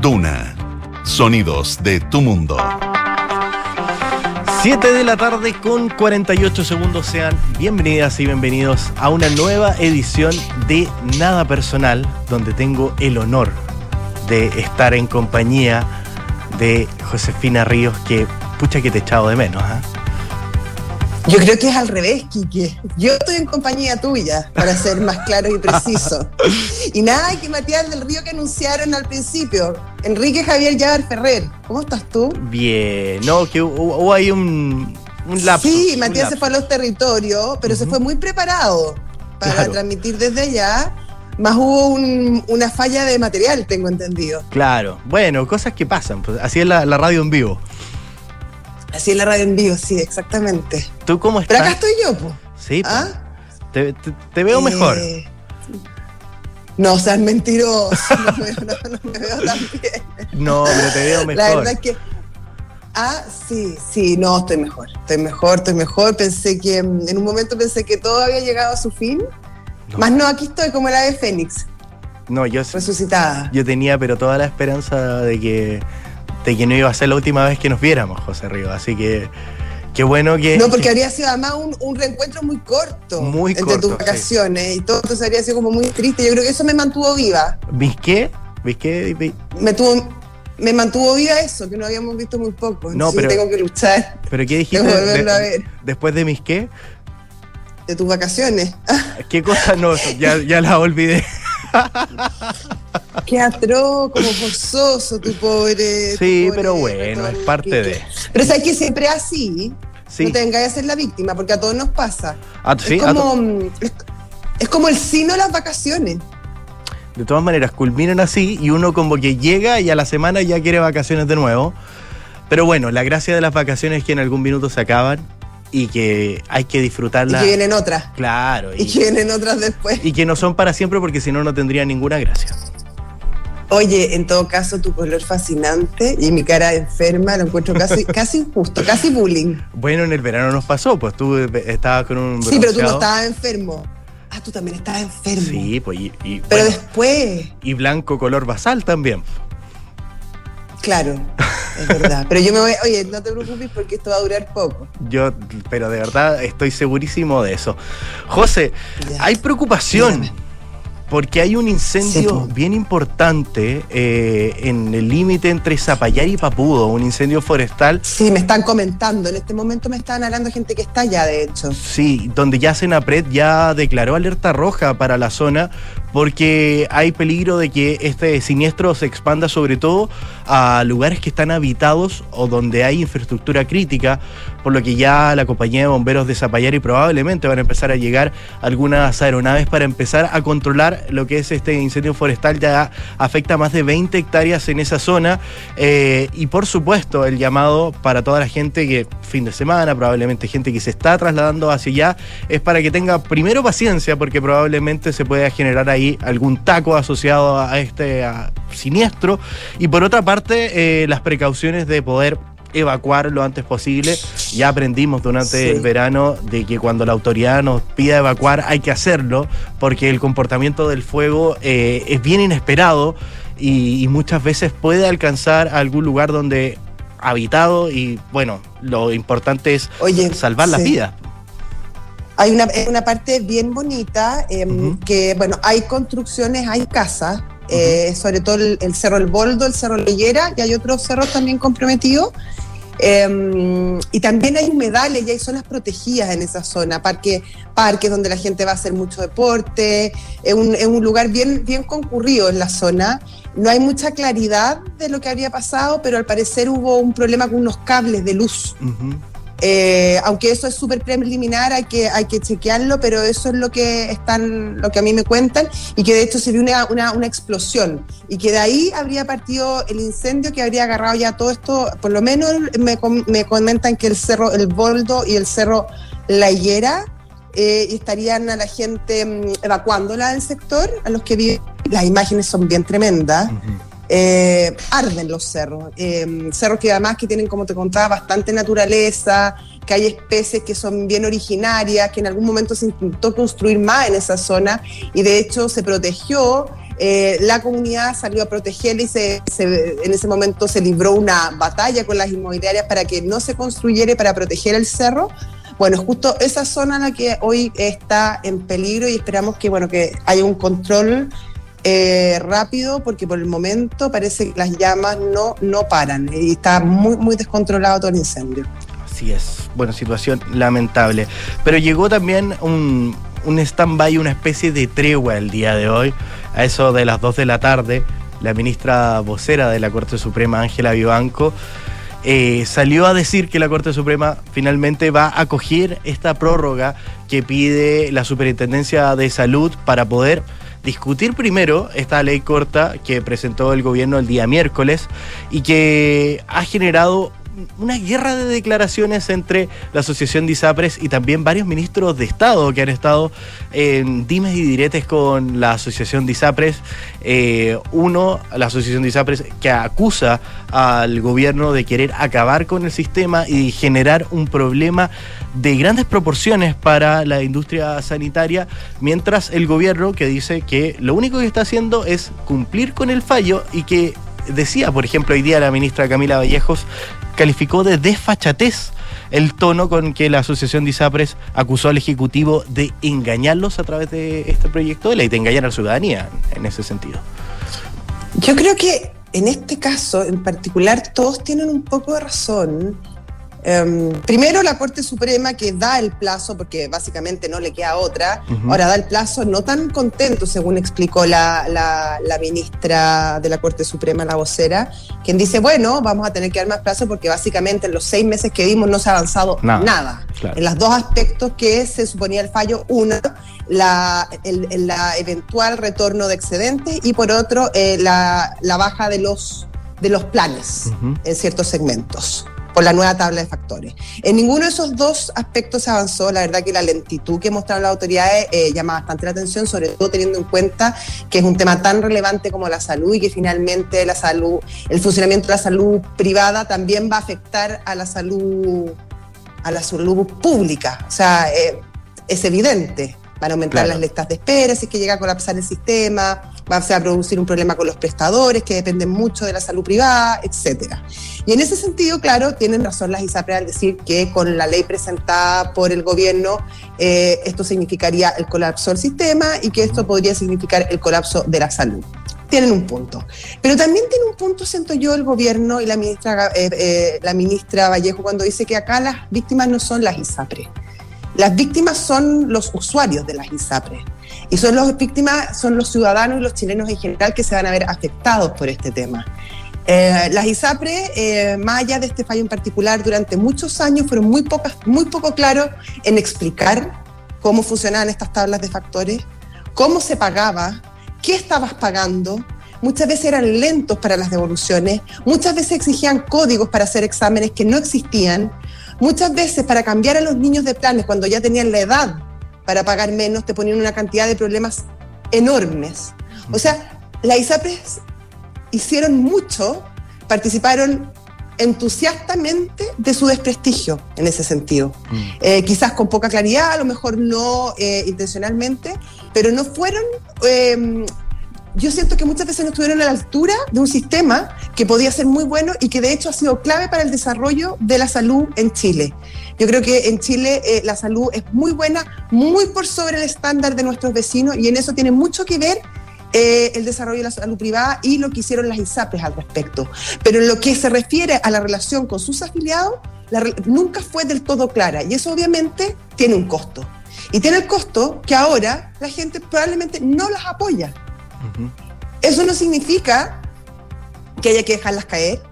Duna. Sonidos de tu mundo. 7 de la tarde con 48 segundos. Sean bienvenidas y bienvenidos a una nueva edición de Nada Personal, donde tengo el honor de estar en compañía de Josefina Ríos, que pucha que te he echado de menos. ¿ah? Yo creo que es al revés, Quique. Yo estoy en compañía tuya, para ser más claro y preciso. Y nada, que Matías del Río que anunciaron al principio. Enrique Javier Llaver Ferrer. ¿Cómo estás tú? Bien, no, que hubo, ahí un, un lapso. Sí, Matías se fue a los territorios, pero se fue muy preparado para transmitir desde allá. Más hubo una falla de material, tengo entendido. Claro, bueno, cosas que pasan. Pues, así es la radio en vivo. Así en la radio en vivo, sí, exactamente. ¿Tú cómo estás? Pero acá estoy yo, pues. Sí, ¿Ah? te, veo mejor. Eh, no, o sea, es mentiroso. No me, veo, tan bien. No, pero te veo mejor. La verdad es que. Ah, sí, sí, no, estoy mejor. Estoy mejor, estoy mejor. Pensé que. En un momento pensé que todo había llegado a su fin. Más no, aquí estoy como la de Fénix. No, yo. Resucitada. Yo tenía, pero toda la esperanza de que de que no iba a ser la última vez que nos viéramos, José Río. Así que qué bueno que. No, porque habría sido además un, reencuentro muy corto. Muy entre tus vacaciones y todo, entonces habría sido como muy triste. Yo creo que eso me mantuvo viva. ¿Vis qué? ¿Vis qué? Me tuvo. Me mantuvo viva eso, que no habíamos visto muy poco. No, pero. tengo que luchar. ¿Pero qué dijiste? Tengo que volverlo a ver. Después de mis qué? De tus vacaciones. ¿Qué cosa no? Ya, ya la olvidé. Qué atroz, como forzoso, tu pobre. Sí, pero bueno, es parte de. Pero sabes que siempre así. No te vengas a ser la víctima, porque a todos nos pasa. Ah, es, como, mm, es, como el sino de las vacaciones. De todas maneras, culminan así y uno como que llega y a la semana ya quiere vacaciones de nuevo. Pero bueno, la gracia de las vacaciones es que en algún minuto se acaban y que hay que disfrutarlas. Y que vienen otras. Claro. Y, que vienen otras después. Y que no son para siempre porque si no, no tendría ninguna gracia. Oye, en todo caso, tu color fascinante y mi cara enferma lo encuentro casi, casi injusto, casi bullying. Bueno, en el verano nos pasó, pues tú estabas con un. Sí, pero tú no estabas enfermo. Ah, tú también estabas enfermo. Sí, pues y. pero después. Y blanco color basal también. Claro, es verdad. Pero yo me voy, oye, no te preocupes porque esto va a durar poco. Yo, pero de verdad estoy segurísimo de eso. José, hay preocupación porque hay un incendio bien importante eh, en el límite entre Zapallar y Papudo, un incendio forestal. Sí, me están comentando, en este momento me están hablando gente que está allá, de hecho. Sí, donde ya Senapred ya declaró alerta roja para la zona porque hay peligro de que este siniestro se expanda sobre todo a lugares que están habitados o donde hay infraestructura crítica, por lo que ya la compañía de bomberos de y probablemente van a empezar a llegar algunas aeronaves para empezar a controlar lo que es este incendio forestal. Ya afecta más de 20 hectáreas en esa zona eh, y por supuesto el llamado para toda la gente que fin de semana, probablemente gente que se está trasladando hacia allá, es para que tenga primero paciencia porque probablemente se pueda generar ahí algún taco asociado a este siniestro y por otra parte eh, las precauciones de poder evacuar lo antes posible. Ya aprendimos durante el verano de que cuando la autoridad nos pida evacuar hay que hacerlo porque el comportamiento del fuego eh, es bien inesperado y, muchas veces puede alcanzar algún lugar donde habitado y bueno, lo importante es salvar la vida. Hay una, una, parte bien bonita em, que, bueno, hay construcciones, hay casas, eh, sobre todo el, Cerro El Boldo, el Cerro Leyera, y hay otros cerros también comprometidos. Em, y también hay humedales y hay zonas protegidas en esa zona, parque, parques donde la gente va a hacer mucho deporte, es un, un, lugar bien, bien concurrido en la zona. No hay mucha claridad de lo que había pasado, pero al parecer hubo un problema con unos cables de luz. Eh, aunque eso es súper preliminar, hay que, hay que chequearlo, pero eso es lo que están, lo que a mí me cuentan, y que de hecho se vio una, una, explosión, y que de ahí habría partido el incendio que habría agarrado ya todo esto, por lo menos me, me comentan que el cerro El Boldo y el cerro La Higuera eh, estarían a la gente mm, evacuándola del sector, a los que viven. Las imágenes son bien tremendas. Eh, arden los cerros. Eh, cerros que además que tienen, como te contaba, bastante naturaleza, que hay especies que son bien originarias, que en algún momento se intentó construir más en esa zona y de hecho se protegió eh, la comunidad salió a protegerla y se, en ese momento se libró una batalla con las inmobiliarias para que no se construyera para proteger el cerro. Bueno, justo esa zona la que hoy está en peligro y esperamos que, bueno, que haya un control eh, rápido porque por el momento parece que las llamas no, no paran y está muy, muy descontrolado todo el incendio. Así es, bueno, situación lamentable. Pero llegó también un, un stand-by, una especie de tregua el día de hoy, a eso de las 2 de la tarde. La ministra vocera de la Corte Suprema, Ángela Vivanco, eh, salió a decir que la Corte Suprema finalmente va a acoger esta prórroga que pide la Superintendencia de Salud para poder discutir primero esta ley corta que presentó el gobierno el día miércoles y que ha generado una guerra de declaraciones entre la Asociación de y también varios ministros de Estado que han estado en dimes y diretes con la Asociación de. Eh, uno, la Asociación de ISAPRES, que acusa al gobierno de querer acabar con el sistema y generar un problema de grandes proporciones para la industria sanitaria, mientras el gobierno que dice que lo único que está haciendo es cumplir con el fallo y que decía, por ejemplo, hoy día la ministra Camila Vallejos calificó de desfachatez el tono con que la Asociación de ISAPRES acusó al Ejecutivo de engañarlos a través de este proyecto de ley, de engañar a la ciudadanía en ese sentido. Yo creo que en este caso en particular todos tienen un poco de razón Em, primero la Corte Suprema que da el plazo, porque básicamente no le queda otra, ahora da el plazo no tan contento, según explicó la, la, ministra de la Corte Suprema, la vocera, quien dice, bueno, vamos a tener que dar más plazo porque básicamente en los seis meses que vimos no se ha avanzado nada. En los dos aspectos que se suponía el fallo, uno, la, el, eventual retorno de excedentes y por otro, eh, la, baja de los, de los planes en ciertos segmentos por la nueva tabla de factores. En ninguno de esos dos aspectos se avanzó. La verdad que la lentitud que mostraron las autoridades eh, llama bastante la atención, sobre todo teniendo en cuenta que es un tema tan relevante como la salud y que finalmente la salud, el funcionamiento de la salud privada también va a afectar a la salud, a la salud pública. O sea, eh, es evidente. Van a aumentar las listas de espera si es que llega a colapsar el sistema, va a producir un problema con los prestadores que dependen mucho de la salud privada, etcétera. Y en ese sentido, claro, tienen razón las ISAPRE al decir que con la ley presentada por el gobierno eh, esto significaría el colapso del sistema y que esto podría significar el colapso de la salud tienen un punto. Pero también tiene un punto, siento yo, el gobierno y la ministra, eh, eh, la ministra Vallejo cuando dice que acá las víctimas no son las ISAPRE. Las víctimas son los usuarios de las ISAPRE. Y son las víctimas, son los ciudadanos y los chilenos en general que se van a ver afectados por este tema. Eh, las ISAPRE, eh, más allá de este fallo en particular, durante muchos años fueron muy, pocas, muy poco claros en explicar cómo funcionaban estas tablas de factores, cómo se pagaba, qué estabas pagando. Muchas veces eran lentos para las devoluciones, muchas veces exigían códigos para hacer exámenes que no existían, muchas veces para cambiar a los niños de planes cuando ya tenían la edad para pagar menos, te ponían una cantidad de problemas enormes. O sea, las ISAPRES hicieron mucho, participaron entusiastamente de su desprestigio en ese sentido. Mm. Eh, quizás con poca claridad, a lo mejor no eh, intencionalmente, pero no fueron... Em, yo siento que muchas veces no estuvieron a la altura de un sistema que podía ser muy bueno y que de hecho ha sido clave para el desarrollo de la salud en Chile. Yo creo que en Chile eh, la salud es muy buena, muy por sobre el estándar de nuestros vecinos y en eso tiene mucho que ver eh, el desarrollo de la salud privada y lo que hicieron las ISAPRES al respecto. Pero en lo que se refiere a la relación con sus afiliados, nunca fue del todo clara y eso obviamente tiene un costo. Y tiene el costo que ahora la gente probablemente no las apoya. Eso no significa que haya que dejarlas caer,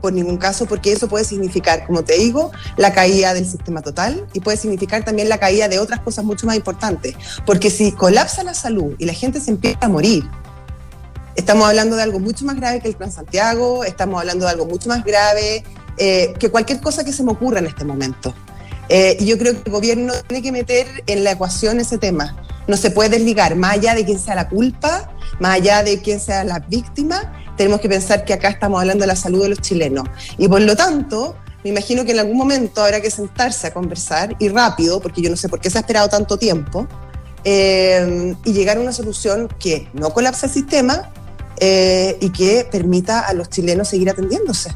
por ningún caso, porque eso puede significar, como te digo, la caída del sistema total y puede significar también la caída de otras cosas mucho más importantes. Porque si colapsa la salud y la gente se empieza a morir, estamos hablando de algo mucho más grave que el Plan Santiago, estamos hablando de algo mucho más grave eh, que cualquier cosa que se me ocurra en este momento. Eh, y yo creo que el gobierno tiene que meter en la ecuación ese tema. No se puede desligar, más allá de quién sea la culpa, más allá de quién sea la víctima, tenemos que pensar que acá estamos hablando de la salud de los chilenos. Y por lo tanto, me imagino que en algún momento habrá que sentarse a conversar y rápido, porque yo no sé por qué se ha esperado tanto tiempo, eh, y llegar a una solución que no colapse el sistema eh, y que permita a los chilenos seguir atendiéndose.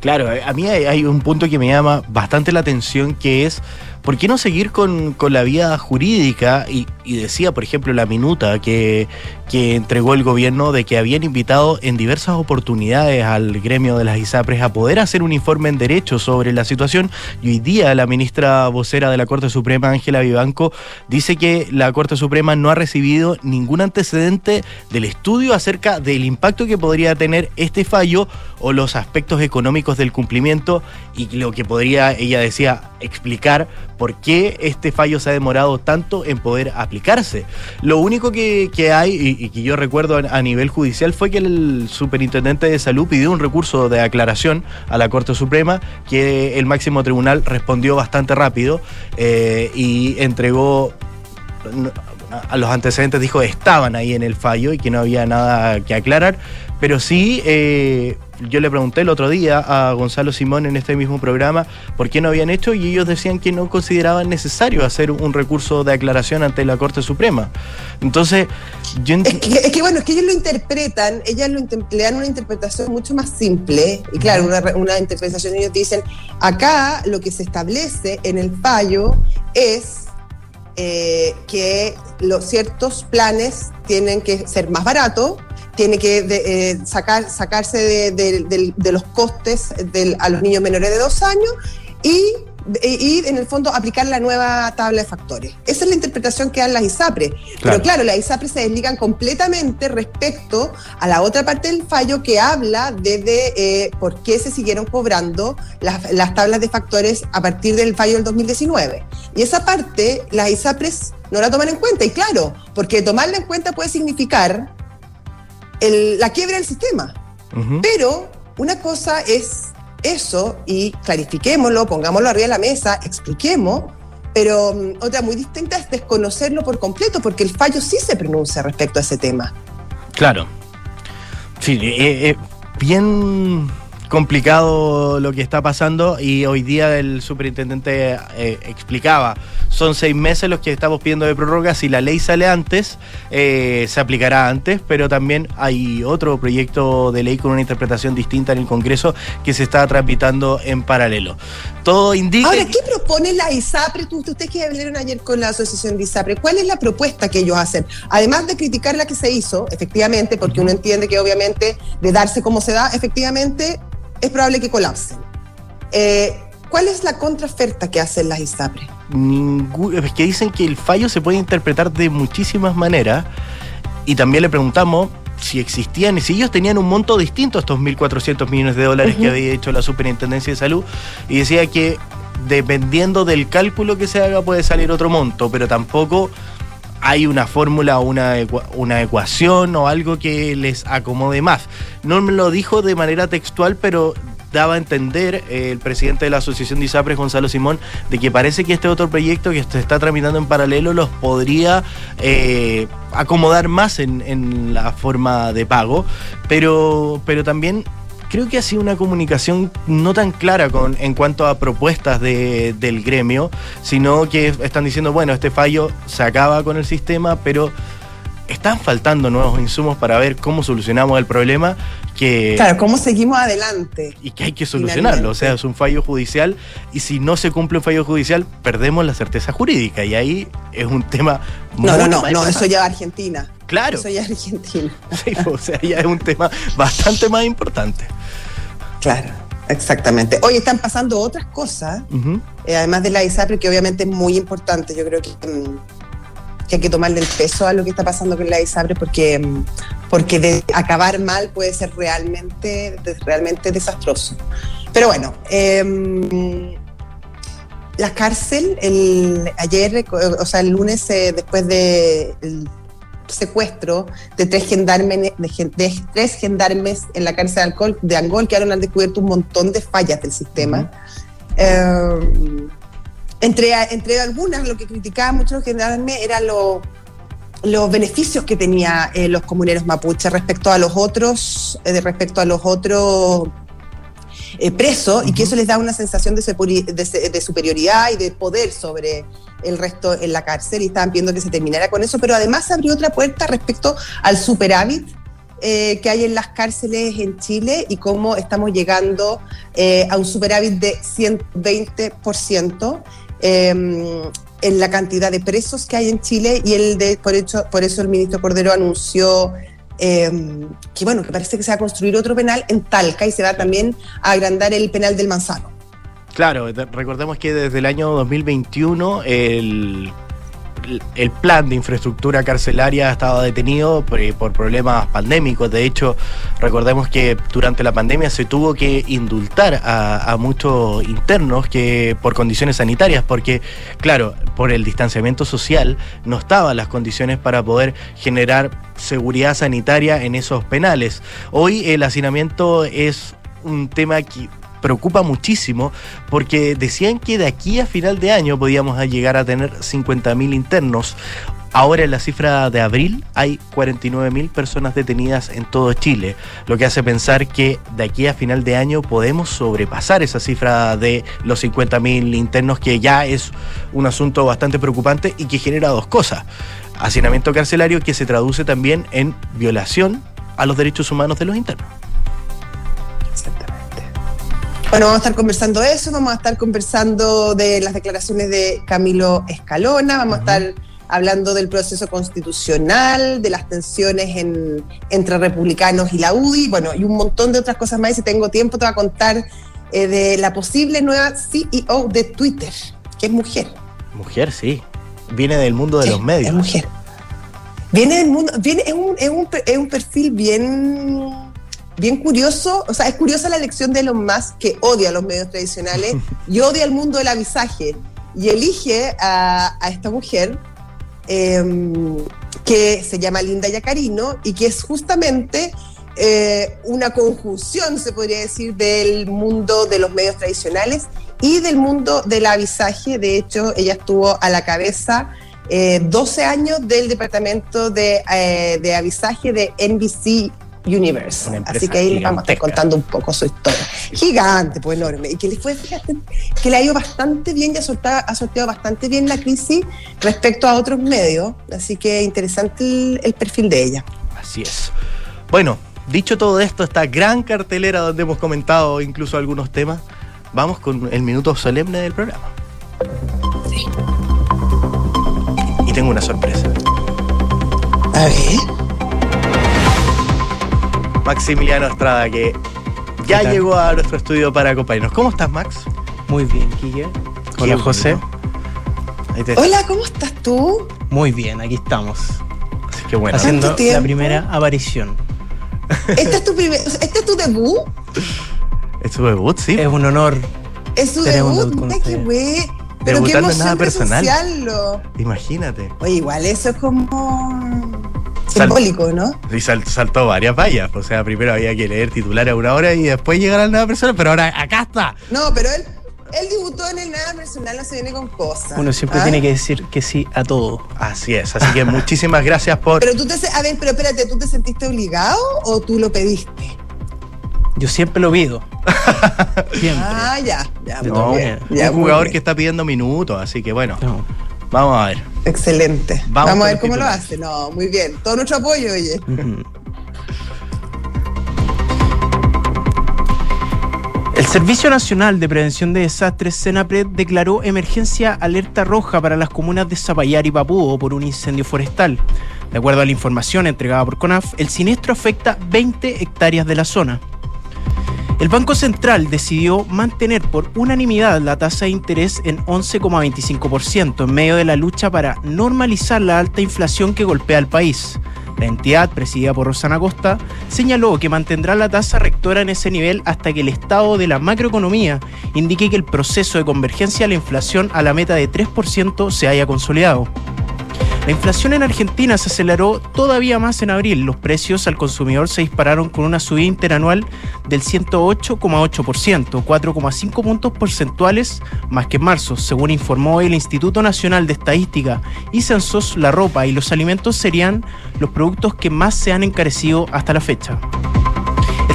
Claro, a mí hay, un punto que me llama bastante la atención que es ¿por qué no seguir con, la vía jurídica? Y, decía, por ejemplo, la minuta que, que, entregó el gobierno de que habían invitado en diversas oportunidades al gremio de las ISAPRES a poder hacer un informe en derecho sobre la situación. Y hoy día la ministra vocera de la Corte Suprema, Ángela Vivanco, dice que la Corte Suprema no ha recibido ningún antecedente del estudio acerca del impacto que podría tener este fallo o los aspectos económicos del cumplimiento y lo que podría, ella decía, explicar por qué este fallo se ha demorado tanto en poder aplicarse. Lo único que, hay, y, que yo recuerdo a, nivel judicial, fue que el superintendente de salud pidió un recurso de aclaración a la Corte Suprema, que el máximo tribunal respondió bastante rápido eh, y entregó a los antecedentes dijo estaban ahí en el fallo y que no había nada que aclarar, pero sí eh, yo le pregunté el otro día a Gonzalo Simón en este mismo programa por qué no habían hecho y ellos decían que no consideraban necesario hacer un recurso de aclaración ante la Corte Suprema. Entonces, yo es que, es que bueno, es que ellos lo interpretan, ellas lo, le dan una interpretación mucho más simple y claro, una, una interpretación ellos dicen, acá lo que se establece en el fallo es eh, que los ciertos planes tienen que ser más baratos tiene que eh, sacar, sacarse de, los costes a los niños menores de dos años y, y, en el fondo aplicar la nueva tabla de factores. Esa es la interpretación que dan las ISAPRE. Pero claro, las ISAPRE se desligan completamente respecto a la otra parte del fallo que habla de, eh, por qué se siguieron cobrando las, las tablas de factores a partir del fallo del 2019. Y esa parte las ISAPRES no la toman en cuenta. Y claro, porque tomarla en cuenta puede significar la quiebra del sistema. Pero una cosa es eso y clarifiquémoslo, pongámoslo arriba de la mesa, expliquemos, pero mm, otra muy distinta es desconocerlo por completo, porque el fallo sí se pronuncia respecto a ese tema. Claro. Sí, eh, eh, bien complicado lo que está pasando y hoy día el superintendente eh, explicaba, son seis meses los que estamos pidiendo de prórroga, si la ley sale antes, eh, se aplicará antes, pero también hay otro proyecto de ley con una interpretación distinta en el Congreso que se está tramitando en paralelo. Todo indica... Ahora, ¿qué propone la ISAPRE? Ustedes que hablaron ayer con la asociación de ISAPRE, ¿cuál es la propuesta que ellos hacen? Además de criticar la que se hizo, efectivamente, porque uno entiende que obviamente de darse como se da, efectivamente es probable que colapsen. Eh, ¿Cuál es la contraoferta que hacen las ISAPRE? es que dicen que el fallo se puede interpretar de muchísimas maneras y también le preguntamos si existían y si ellos tenían un monto distinto a estos 1.400 millones de dólares que había hecho la Superintendencia de Salud y decía que dependiendo del cálculo que se haga puede salir otro monto, pero tampoco hay una fórmula o una, una ecuación o algo que les acomode más. No me lo dijo de manera textual, pero daba a entender eh, el presidente de la Asociación de ISAPRES, Gonzalo Simón, de que parece que este otro proyecto que se está tramitando en paralelo los podría eh, acomodar más en, en, la forma de pago, pero, pero también creo que ha sido una comunicación no tan clara con, en cuanto a propuestas de, del gremio, sino que están diciendo, bueno, este fallo se acaba con el sistema, pero están faltando nuevos insumos para ver cómo solucionamos el problema que... Claro, cómo seguimos adelante. Y que hay que solucionarlo, o sea, es un fallo judicial y si no se cumple un fallo judicial, perdemos la certeza jurídica y ahí es un tema... No, no, no, no, eso ya Argentina. Claro. Eso ya Argentina. Sí, o sea, ya es un tema bastante más importante. Claro. Exactamente. Hoy están pasando otras cosas, eh, además de la ISAPRE, que obviamente es muy importante. Yo creo que, mm, que, hay que tomarle el peso a lo que está pasando con la ISAPRE, porque, mm, porque de acabar mal puede ser realmente, realmente desastroso. Pero bueno, em, la cárcel, el, ayer, o sea, el lunes, eh, después de secuestro de tres gendarmes, de, tres gendarmes en la cárcel de, alcohol, de Angol que ahora han descubierto un montón de fallas del sistema. Eh, entre, entre algunas, lo que criticaban muchos gendarmes eran los beneficios que tenían eh, los comuneros mapuches respecto a los otros, eh, respecto a los otros eh, presos y que eso les da una sensación de, de, superioridad y de poder sobre el resto en la cárcel y estaban pidiendo que se terminara con eso, pero además abrió otra puerta respecto al superávit eh, que hay en las cárceles en Chile y cómo estamos llegando eh, a un superávit de 120% em, en la cantidad de presos que hay en Chile y el de, por, hecho, por eso el ministro Cordero anunció em, que bueno, que parece que se va a construir otro penal en Talca y se va también a agrandar el penal del Manzano. Claro, recordemos que desde el año 2021 el el plan de infraestructura carcelaria estaba detenido eh, por, problemas pandémicos. De hecho, recordemos que durante la pandemia se tuvo que indultar a, muchos internos que por condiciones sanitarias, porque, claro, por el distanciamiento social no estaban las condiciones para poder generar seguridad sanitaria en esos penales. Hoy el hacinamiento es un tema que preocupa muchísimo porque decían que de aquí a final de año podíamos llegar a tener 50.000 internos. Ahora en la cifra de abril hay 49.000 personas detenidas en todo Chile, lo que hace pensar que de aquí a final de año podemos sobrepasar esa cifra de los 50.000 internos, que ya es un asunto bastante preocupante y que genera dos cosas. Hacinamiento carcelario que se traduce también en violación a los derechos humanos de los internos. Bueno, vamos a estar conversando eso, vamos a estar conversando de las declaraciones de Camilo Escalona, vamos a estar hablando del proceso constitucional, de las tensiones entre republicanos y la UDI, bueno, y un montón de otras cosas más. Y si tengo tiempo, te voy a contar eh, de la posible nueva CEO de Twitter, que es mujer. Mujer, sí. Viene del mundo de los medios. Es mujer. Viene del mundo, viene, es un, es un, es un perfil bien bien curioso, o sea, es curiosa la elección de Elon Musk que odia los medios tradicionales y odia el mundo del avisaje y elige a, esta mujer em, que se llama Linda Yacarino y que es justamente eh, una conjunción, se podría decir, del mundo de los medios tradicionales y del mundo del avisaje. De hecho, ella estuvo a la cabeza 12 eh, años del departamento de, eh, de avisaje de NBC Universe. Así que ahí les vamos a estar contando un poco su historia. Gigante, pues enorme. Y que le fue, fíjate, que le ha ido bastante bien y ha sorteado, bastante bien la crisis respecto a otros medios. Así que interesante el, perfil de ella. Así es. Bueno, dicho todo esto, esta gran cartelera donde hemos comentado incluso algunos temas, vamos con el minuto solemne del programa. Sí. Y tengo una sorpresa. A ver. Maximiliano Estrada, que ya llegó a nuestro estudio para acompañarnos. ¿Cómo estás, Max? Muy bien, Kike. Hola, José. Hola, ¿cómo estás tú? Muy bien, aquí estamos. Así que bueno. Haciendo la primera aparición. ¿Este es tu, primer, ¿Este es tu debut? ¿Es tu debut? Sí. Es un honor. Es su debut, mira qué güey. Pero qué emoción nada personal. Imagínate. Oye, igual eso es como simbólico, ¿no? Y saltó varias vallas. O sea, primero había que leer titular a una hora y después llegar a la nueva persona, pero ahora acá está. No, pero él, él debutó en el nada personal, no se viene con cosas. Uno siempre ¿ah? tiene que decir que sí a todo. Así es, así que muchísimas gracias por. Pero tú te. A ver, pero espérate, ¿tú te sentiste obligado o tú lo pediste? Yo siempre lo pido. siempre. Ah, ya. ya, un jugador que está pidiendo minutos, así que bueno. Vamos a ver. Excelente. Vamos, a ver cómo lo hace. No, muy bien. Todo nuestro apoyo, oye. El Servicio Nacional de Prevención de Desastres, SENAPRED, declaró emergencia alerta roja para las comunas de Zapallar y Papúo por un incendio forestal. De acuerdo a la información entregada por CONAF, el siniestro afecta 20 hectáreas de la zona. El Banco Central decidió mantener por unanimidad la tasa de interés en 11,25% en medio de la lucha para normalizar la alta inflación que golpea al país. La entidad, presidida por Rosana Costa, señaló que mantendrá la tasa rectora en ese nivel hasta que el estado de la macroeconomía indique que el proceso de convergencia a la inflación a la meta de 3% se haya consolidado. La inflación en Argentina se aceleró todavía más en abril. Los precios al consumidor se dispararon con una subida interanual del 108,8%, 4,5 puntos porcentuales más que en marzo, según informó el Instituto Nacional de Estadística y Censos. La ropa y los alimentos serían los productos que más se han encarecido hasta la fecha.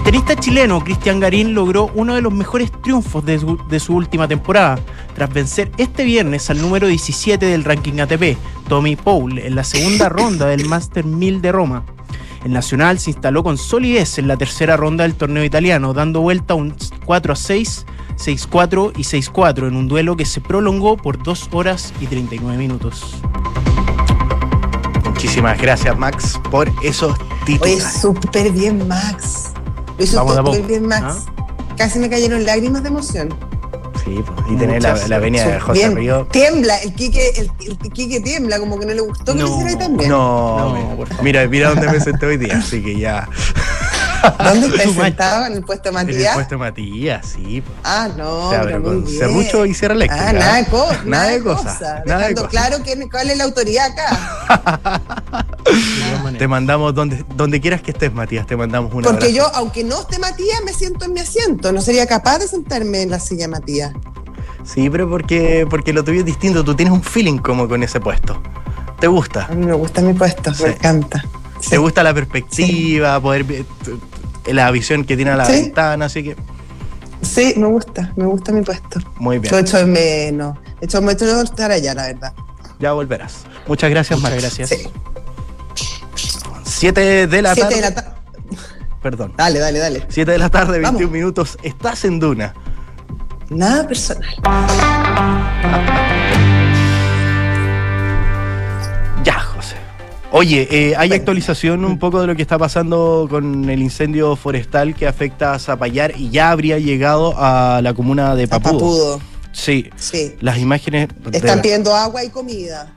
El tenista chileno Cristian Garín logró uno de los mejores triunfos de su, de su, última temporada, tras vencer este viernes al número 17 del ranking ATP, Tommy Paul, en la segunda ronda del Master 1000 de Roma. El Nacional se instaló con solidez en la tercera ronda del torneo italiano, dando vuelta un 4 a 6, 6-4 y 6-4 en un duelo que se prolongó por 2 horas y 39 minutos. Muchísimas gracias, Max, por esos títulos. Oye, súper bien, Max. Hizo súper bien, Max. ¿Ah? Casi me cayeron lágrimas de emoción. Sí, pues, y tener la, la venia de José bien. Río. Tiembla, el Quique, el, el Quique tiembla, como que no le gustó que no, lo hiciera ahí también. No, no mira, mira dónde me senté hoy día, así que ya. ¿Dónde estás sentado? ¿En el puesto de Matías? En el puesto de Matías, sí. Pues. Ah, no, se abre con Cerrucho y Sierra Eléctrica. Ah, nada de, co nada nada de cosa. cosa. Nada de Dejando cosa. claro que, cuál es la autoridad acá. te mandamos donde, donde quieras que estés, Matías, te mandamos una Porque yo, aunque no esté Matías, me siento en mi asiento. No sería capaz de sentarme en la silla Matías. Sí, pero porque, porque lo tuyo es distinto. Tú tienes un feeling como con ese puesto. ¿Te gusta? A mí me gusta mi puesto, sí. me encanta. Sí. ¿Te gusta la perspectiva, sí. poder la visión que tiene a la ¿Sí? ventana? Así que. Sí, me gusta, me gusta mi puesto. Muy bien. Yo echo de menos. Echo de menos estar allá, la verdad. Ya volverás. Muchas gracias, Muchas Max. gracias. Sí. Siete de la Siete tarde. de la tarde. Perdón. Dale, dale, dale. 7 de la tarde, 21 Vamos. minutos. Estás en Duna. Nada personal. Oye, eh, hay actualización un poco de lo que está pasando con el incendio forestal que afecta a Zapallar y ya habría llegado a la comuna de A Papudo. Papudo. Sí, Sí. las imágenes Están pidiendo agua y comida.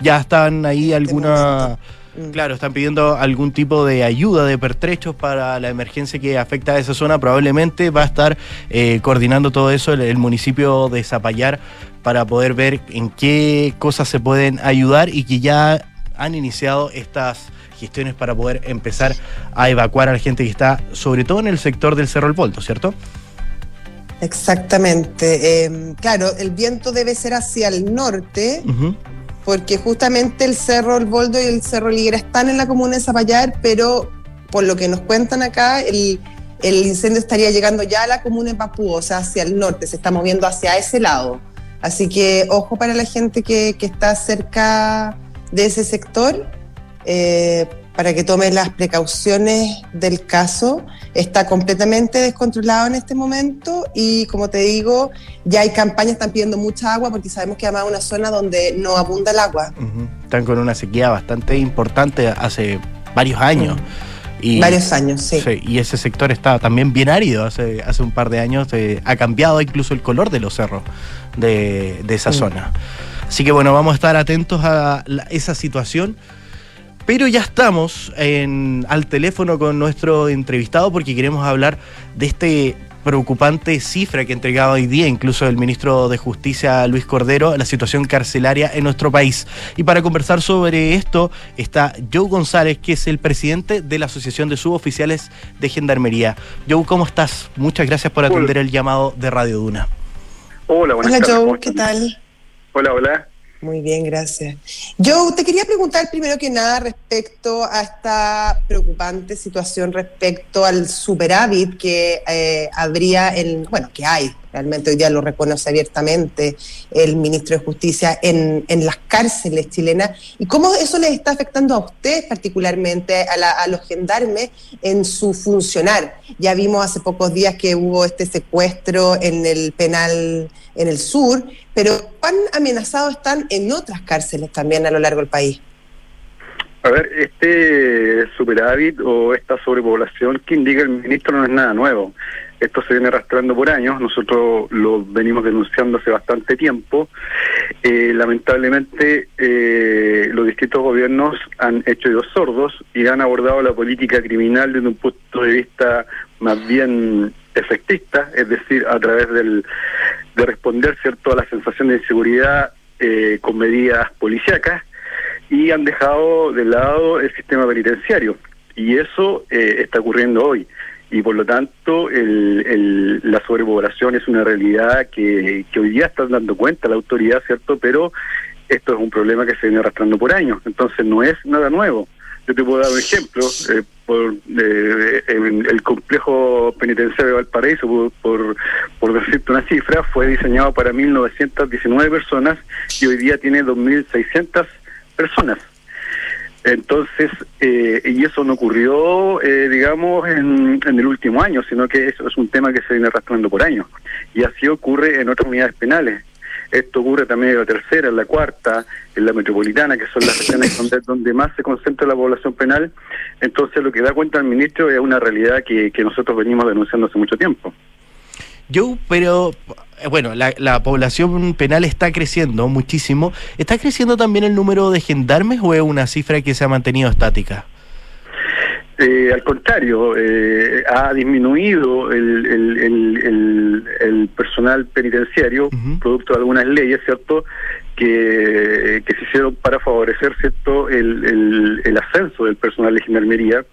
ya están ahí alguna... Mm. Claro, están pidiendo algún tipo de ayuda de pertrechos para la emergencia que afecta a esa zona. Probablemente va a estar eh, coordinando todo eso el, el municipio de Zapallar para poder ver en qué cosas se pueden ayudar y que ya han iniciado estas gestiones para poder empezar a evacuar a la gente que está, sobre todo en el sector del Cerro El Volto, ¿cierto? Exactamente. Eh, claro, el viento debe ser hacia el norte, porque justamente el Cerro El Boldo y el Cerro Liguera están en la comuna de Zapallar, pero por lo que nos cuentan acá, el, el incendio estaría llegando ya a la comuna de Papúa, o sea, hacia el norte, se está moviendo hacia ese lado. Así que ojo para la gente que, que está cerca de ese sector, eh, para que tome las precauciones del caso. Está completamente descontrolado en este momento y como te digo, ya hay campañas, están pidiendo mucha agua porque sabemos que además es una zona donde no abunda el agua. Están con una sequía bastante importante hace varios años. Y. Varios años, sí. Sí, y ese sector está también bien árido. Hace, hace un par de años eh, ha cambiado incluso el color de los cerros de, de esa Mm. zona. Así que bueno, vamos a estar atentos a la- esa situación. Pero ya estamos en, al teléfono con nuestro entrevistado porque queremos hablar de este preocupante cifra que entregaba hoy día incluso el ministro de Justicia Luis Cordero, la situación carcelaria en nuestro país. Y para conversar sobre esto está Joe González, que es el presidente de la Asociación de Suboficiales de Gendarmería. Joe, ¿cómo estás? Muchas gracias por atender el llamado de Radio Duna. Hola, buenas Hola tardes. ¿cómo Joe, ¿qué tal? Hola, hola. Muy bien, gracias. Yo te quería preguntar primero que nada respecto a esta preocupante situación respecto al superávit que eh, habría en, bueno, que hay, realmente hoy día lo reconoce abiertamente el ministro de Justicia en, en las cárceles chilenas y cómo eso les está afectando a ustedes particularmente, a, la- los gendarmes en su funcionar. Ya vimos hace pocos días que hubo este secuestro en el penal en el sur, pero ¿cuán amenazados están en otras cárceles también a lo largo del país? A ver, este superávit o esta sobrepoblación que indica el ministro no es nada nuevo. Esto se viene arrastrando por años, nosotros lo venimos denunciando hace bastante tiempo. Eh, lamentablemente, eh, los distintos gobiernos han hecho oídos sordos y han abordado la política criminal desde un punto de vista más bien efectista, es decir, a través del, de responder cierto a la sensación de inseguridad eh, con medidas policíacas y han dejado de lado el sistema penitenciario. Y eso eh, está ocurriendo hoy. Y por lo tanto, el, el- la sobrepoblación es una realidad que, que hoy día están dando cuenta la autoridad, ¿cierto? Pero esto es un problema que se viene arrastrando por años. Entonces, no es nada nuevo. Yo te puedo dar un ejemplo. Eh, por eh, el complejo penitenciario de Valparaíso, por, por, decirte una cifra, fue diseñado para 1.919 personas y hoy día tiene 2.600 personas. Entonces, eh, y eso no ocurrió, eh, digamos, en, en, el último año, sino que eso es un tema que se viene arrastrando por años. Y así ocurre en otras unidades penales. Esto ocurre también en la tercera, en la cuarta, en la metropolitana, que son las regiones donde, donde más se concentra la población penal. Entonces, lo que da cuenta el ministro es una realidad que, que nosotros venimos denunciando hace mucho tiempo. Yo, pero eh, bueno, la, la, población penal está creciendo muchísimo. ¿Está creciendo también el número de gendarmes o es una cifra que se ha mantenido estática? Eh, al contrario, eh, ha disminuido el, el, el, el personal penitenciario, uh -huh. producto de algunas leyes, ¿cierto?, que, que se hicieron para favorecer, ¿cierto?, el, el ascenso del personal de gendarmería,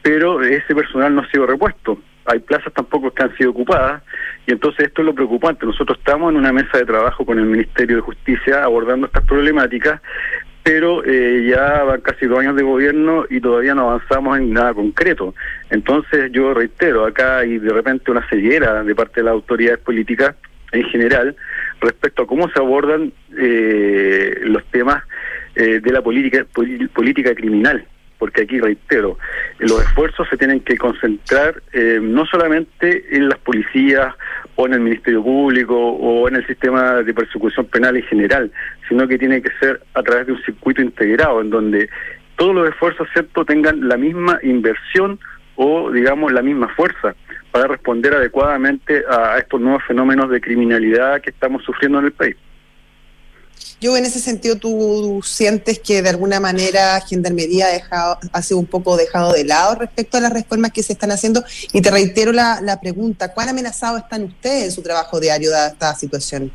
pero ese personal no ha sido repuesto hay plazas tampoco que han sido ocupadas y entonces esto es lo preocupante. Nosotros estamos en una mesa de trabajo con el Ministerio de Justicia abordando estas problemáticas, pero eh, ya van casi dos años de gobierno y todavía no avanzamos en nada concreto. Entonces yo reitero, acá hay de repente una ceguera de parte de las autoridades políticas en general respecto a cómo se abordan eh, los temas eh, de la política, política criminal porque aquí reitero, los esfuerzos se tienen que concentrar eh, no solamente en las policías o en el Ministerio Público o en el sistema de persecución penal en general, sino que tiene que ser a través de un circuito integrado en donde todos los esfuerzos tengan la misma inversión o digamos la misma fuerza para responder adecuadamente a estos nuevos fenómenos de criminalidad que estamos sufriendo en el país. Yo en ese sentido, ¿tú sientes que de alguna manera Gendarmería ha, dejado, ha sido un poco dejado de lado respecto a las reformas que se están haciendo? Y te reitero la, la pregunta, ¿cuán amenazados están ustedes en su trabajo diario de esta situación?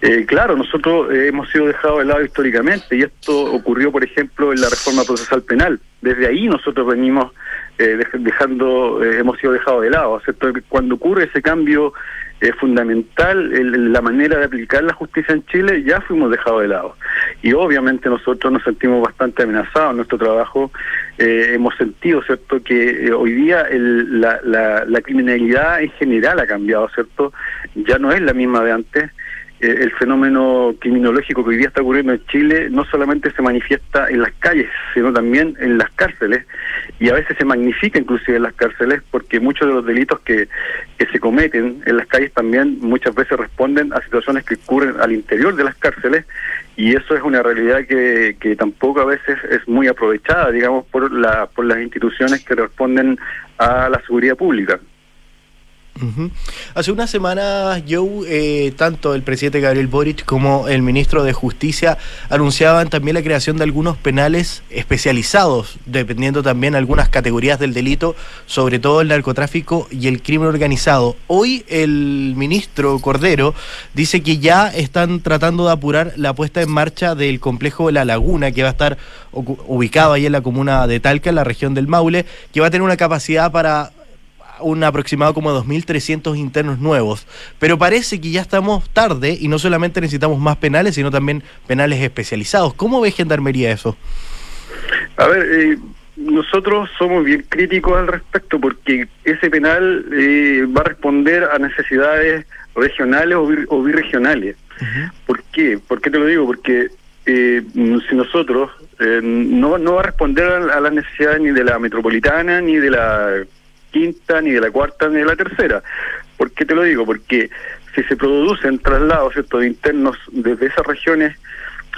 Eh, claro, nosotros eh, hemos sido dejados de lado históricamente y esto ocurrió, por ejemplo, en la reforma procesal penal. Desde ahí nosotros venimos eh, dejando, eh, hemos sido dejados de lado. ¿cierto? Cuando ocurre ese cambio eh, fundamental, el, la manera de aplicar la justicia en Chile, ya fuimos dejados de lado. Y obviamente nosotros nos sentimos bastante amenazados en nuestro trabajo. Eh, hemos sentido, ¿cierto?, que eh, hoy día el, la, la, la criminalidad en general ha cambiado, ¿cierto? Ya no es la misma de antes el fenómeno criminológico que hoy día está ocurriendo en Chile no solamente se manifiesta en las calles, sino también en las cárceles y a veces se magnifica inclusive en las cárceles porque muchos de los delitos que, que se cometen en las calles también muchas veces responden a situaciones que ocurren al interior de las cárceles y eso es una realidad que, que tampoco a veces es muy aprovechada, digamos, por, la, por las instituciones que responden a la seguridad pública. Hace unas semanas, Joe, eh, tanto el presidente Gabriel Boric como el ministro de Justicia anunciaban también la creación de algunos penales especializados, dependiendo también algunas categorías del delito, sobre todo el narcotráfico y el crimen organizado. Hoy el ministro Cordero dice que ya están tratando de apurar la puesta en marcha del complejo La Laguna, que va a estar ubicado ahí en la comuna de Talca, en la región del Maule, que va a tener una capacidad para un aproximado como 2.300 internos nuevos. Pero parece que ya estamos tarde y no solamente necesitamos más penales, sino también penales especializados. ¿Cómo ve Gendarmería eso? A ver, eh, nosotros somos bien críticos al respecto porque ese penal eh, va a responder a necesidades regionales o, bir o birregionales. Uh -huh. ¿Por qué? ¿Por qué te lo digo? Porque eh, si nosotros eh, no, no va a responder a, a las necesidades ni de la metropolitana ni de la quinta, ni de la cuarta, ni de la tercera. ¿Por qué te lo digo? Porque si se producen traslados ¿cierto? de internos desde esas regiones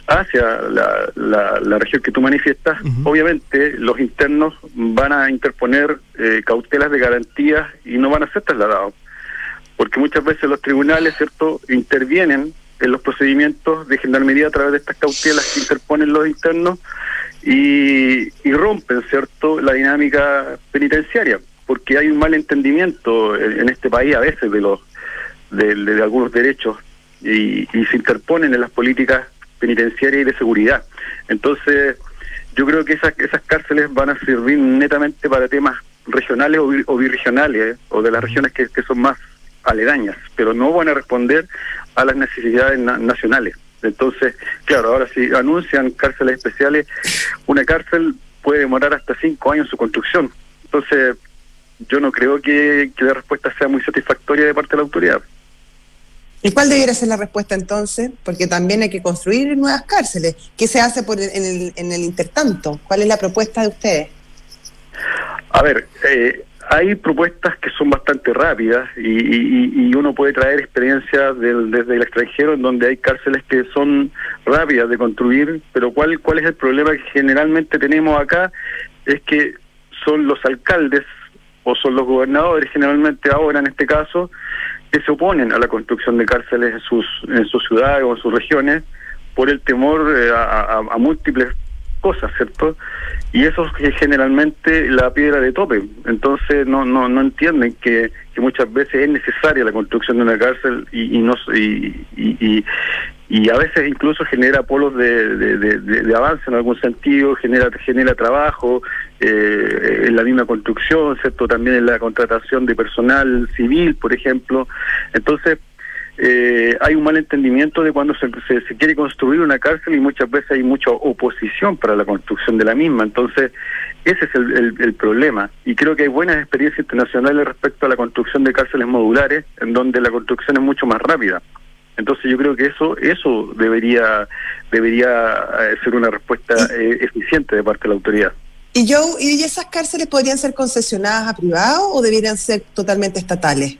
hacia la, la, la región que tú manifiestas, uh -huh. obviamente los internos van a interponer eh, cautelas de garantía y no van a ser trasladados. Porque muchas veces los tribunales cierto intervienen en los procedimientos de gendarmería a través de estas cautelas que interponen los internos y, y rompen cierto la dinámica penitenciaria porque hay un mal entendimiento en, este país a veces de los de, de, de algunos derechos y, y, se interponen en las políticas penitenciarias y de seguridad. Entonces, yo creo que esas, esas cárceles van a servir netamente para temas regionales o, o birregionales, o de las regiones que, que, son más aledañas, pero no van a responder a las necesidades na nacionales. Entonces, claro, ahora si anuncian cárceles especiales, una cárcel puede demorar hasta cinco años su construcción. Entonces, yo no creo que, la respuesta sea muy satisfactoria de parte de la autoridad. ¿Y cuál debería ser la respuesta entonces? Porque también hay que construir nuevas cárceles. ¿Qué se hace por en, el, en el intertanto? ¿Cuál es la propuesta de ustedes? A ver, eh, hay propuestas que son bastante rápidas y, uno puede traer experiencias desde el extranjero en donde hay cárceles que son rápidas de construir, pero ¿cuál, cuál es el problema que generalmente tenemos acá? Es que son los alcaldes o son los gobernadores generalmente ahora en este caso que se oponen a la construcción de cárceles en sus, en sus ciudades o en sus regiones por el temor eh, a múltiples cosas, ¿cierto? Y eso es generalmente la piedra de tope. Entonces no no, no entienden que, que muchas veces es necesaria la construcción de una cárcel y, y no y, y, y, a veces incluso genera polos de, de, avance en algún sentido, genera genera trabajo eh, en la misma construcción, ¿cierto? También en la contratación de personal civil, por ejemplo. Entonces eh, hay un mal entendimiento de cuando se, se, quiere construir una cárcel y muchas veces hay mucha oposición para la construcción de la misma. Entonces, ese es el, problema. Y creo que hay buenas experiencias internacionales respecto a la construcción de cárceles modulares, en donde la construcción es mucho más rápida. Entonces yo creo que eso eso debería debería eh, ser una respuesta eh, eficiente de parte de la autoridad. ¿Y yo y esas cárceles podrían ser concesionadas a privados o deberían ser totalmente estatales?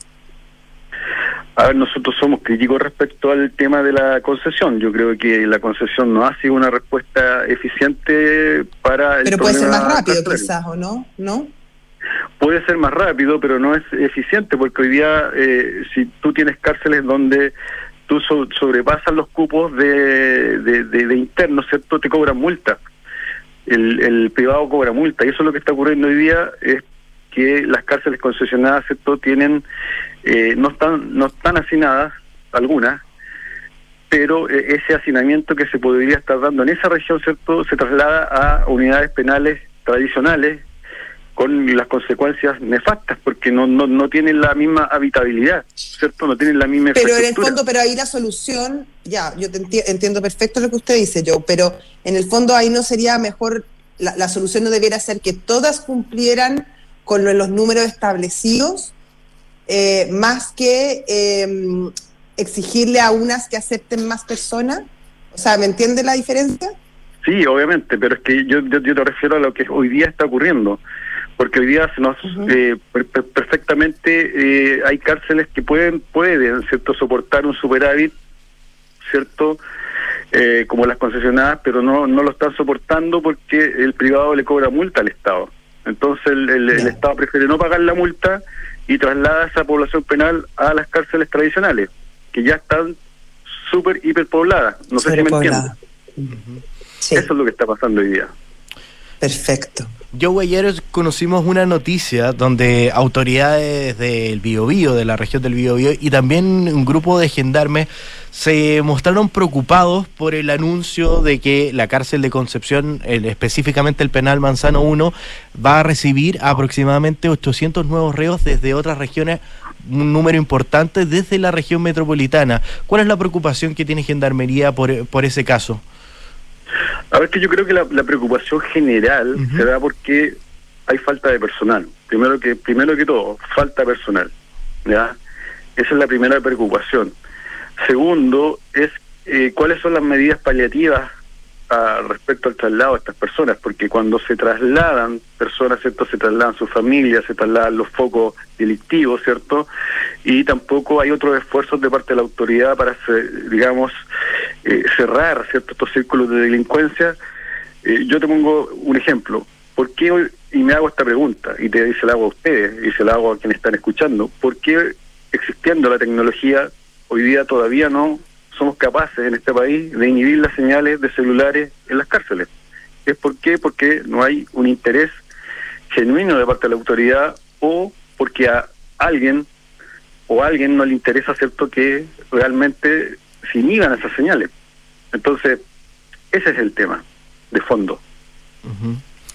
A ver, nosotros somos críticos respecto al tema de la concesión. Yo creo que la concesión no ha sido una respuesta eficiente para el Pero puede ser más rápido quizás, ¿o no? ¿No? Puede ser más rápido, pero no es eficiente, porque hoy día eh, si tú tienes cárceles donde tú sobrepasas los cupos de, de, de, internos, ¿cierto? Te cobran multa. El, el privado cobra multa. Y eso es lo que está ocurriendo hoy día, es que las cárceles concesionadas, ¿cierto? Tienen eh, no están no están hacinadas algunas pero eh, ese hacinamiento que se podría estar dando en esa región cierto se traslada a unidades penales tradicionales con las consecuencias nefastas porque no no, no tienen la misma habitabilidad cierto no tienen la misma pero en el fondo pero ahí la solución ya yo entiendo perfecto lo que usted dice yo pero en el fondo ahí no sería mejor la, la solución no debiera ser que todas cumplieran con los números establecidos eh, más que em, exigirle a unas que acepten más personas? O sea, ¿me entiende la diferencia? Sí, obviamente, pero es que yo, yo, te refiero a lo que hoy día está ocurriendo, porque hoy día se nos eh, perfectamente eh, hay cárceles que pueden pueden cierto soportar un superávit, cierto, como las concesionadas, pero no no lo están soportando porque el privado le cobra multa al Estado. Entonces el Estado prefiere no pagar la multa y traslada esa población penal a las cárceles tradicionales, que ya están súper hiperpobladas. No sé si me entienden. Eso es lo que está pasando hoy día. Perfecto. Yo ayer conocimos una noticia donde autoridades del Biobío, de la región del Biobío, y también un grupo de gendarmes se mostraron preocupados por el anuncio de que la cárcel de Concepción, específicamente el penal Manzano 1, va a recibir aproximadamente 800 nuevos reos desde otras regiones, un número importante desde la región metropolitana. ¿Cuál es la preocupación que tiene Gendarmería por, por ese caso? A ver, que yo creo que la, preocupación general se da porque hay falta de personal. Primero que primero que todo, falta personal. ¿ya? Esa es la primera preocupación. Segundo, es eh, cuáles son las medidas paliativas respecto al traslado de estas personas, porque cuando se trasladan personas, ¿cierto? Se trasladan sus familias, se trasladan los focos delictivos, ¿cierto? Y tampoco hay otros esfuerzos de parte de la autoridad para, digamos, eh, cerrar, ¿cierto? Estos círculos de delincuencia. Eh, yo te pongo un ejemplo. ¿Por qué hoy, y me hago esta pregunta, y te se la hago a ustedes, y se la hago a quienes están escuchando, ¿por qué existiendo la tecnología hoy día todavía no somos capaces en este país de inhibir las señales de celulares en las cárceles. ¿Es por qué? Porque no hay un interés genuino de parte de la autoridad o porque a alguien o a alguien no le interesa, ¿cierto?, que realmente se inhiban esas señales. Entonces, ese es el tema de fondo.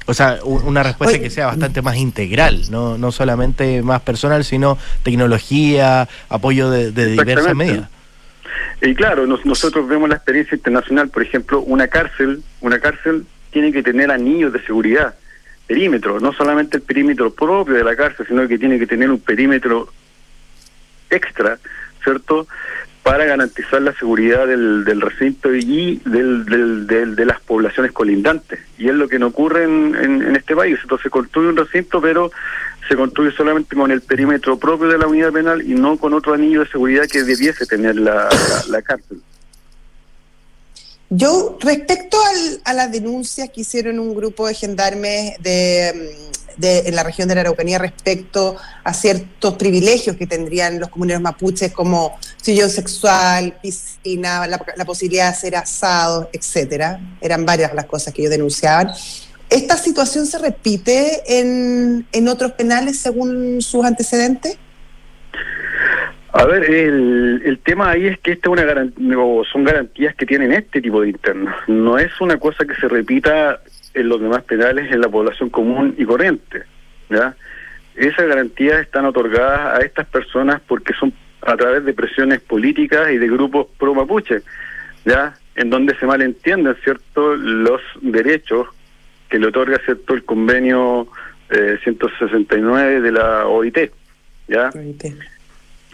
O sea, una respuesta que sea bastante más integral, no, no solamente más personal, sino tecnología, apoyo de, de diversas medidas. Y claro, nosotros vemos la experiencia internacional, por ejemplo, una cárcel, una cárcel tiene que tener anillos de seguridad, perímetro, no solamente el perímetro propio de la cárcel, sino que tiene que tener un perímetro extra, ¿cierto? Para garantizar la seguridad del, del recinto y del, del, de las poblaciones colindantes. Y es lo que no ocurre en, en, este país. Entonces construye un recinto, pero se construye solamente con el perímetro propio de la unidad penal y no con otro anillo de seguridad que debiese tener la, la, cárcel. Yo, respecto al, a las denuncias que hicieron un grupo de gendarmes de, de, en la región de la Araucanía respecto a ciertos privilegios que tendrían los comuneros mapuches, como sillón sexual, piscina, la, la posibilidad de hacer asados, etcétera, eran varias las cosas que ellos denunciaban. ¿Esta situación se repite en, en otros penales según sus antecedentes? A ver, el, el tema ahí es que esta una son garantías que tienen este tipo de internos. No es una cosa que se repita en los demás penales en la población común y corriente. ¿ya? Esas garantías están otorgadas a estas personas porque son a través de presiones políticas y de grupos pro mapuche, ¿ya? en donde se malentienden cierto los derechos que le otorga cierto el convenio eh, 169 de la OIT, ¿ya?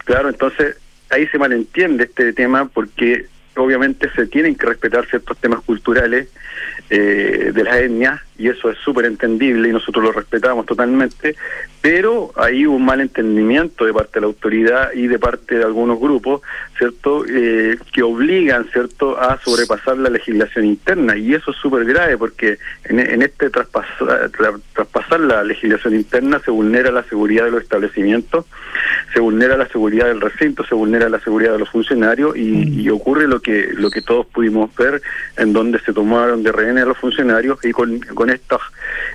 Claro, entonces ahí se malentiende este tema porque obviamente se tienen que respetar ciertos temas culturales eh, de las etnias y eso es súper entendible y nosotros lo respetamos totalmente, pero hay un mal entendimiento de parte de la autoridad y de parte de algunos grupos, ¿cierto?, eh, que obligan, ¿cierto?, a sobrepasar la legislación interna y eso es súper grave porque en, en este traspasar, traspasar la legislación interna se vulnera la seguridad de los establecimientos, se vulnera la seguridad del recinto, se vulnera la seguridad de los funcionarios y, y ocurre lo que lo que todos pudimos ver en donde se tomaron de rehenes a los funcionarios y con, con estos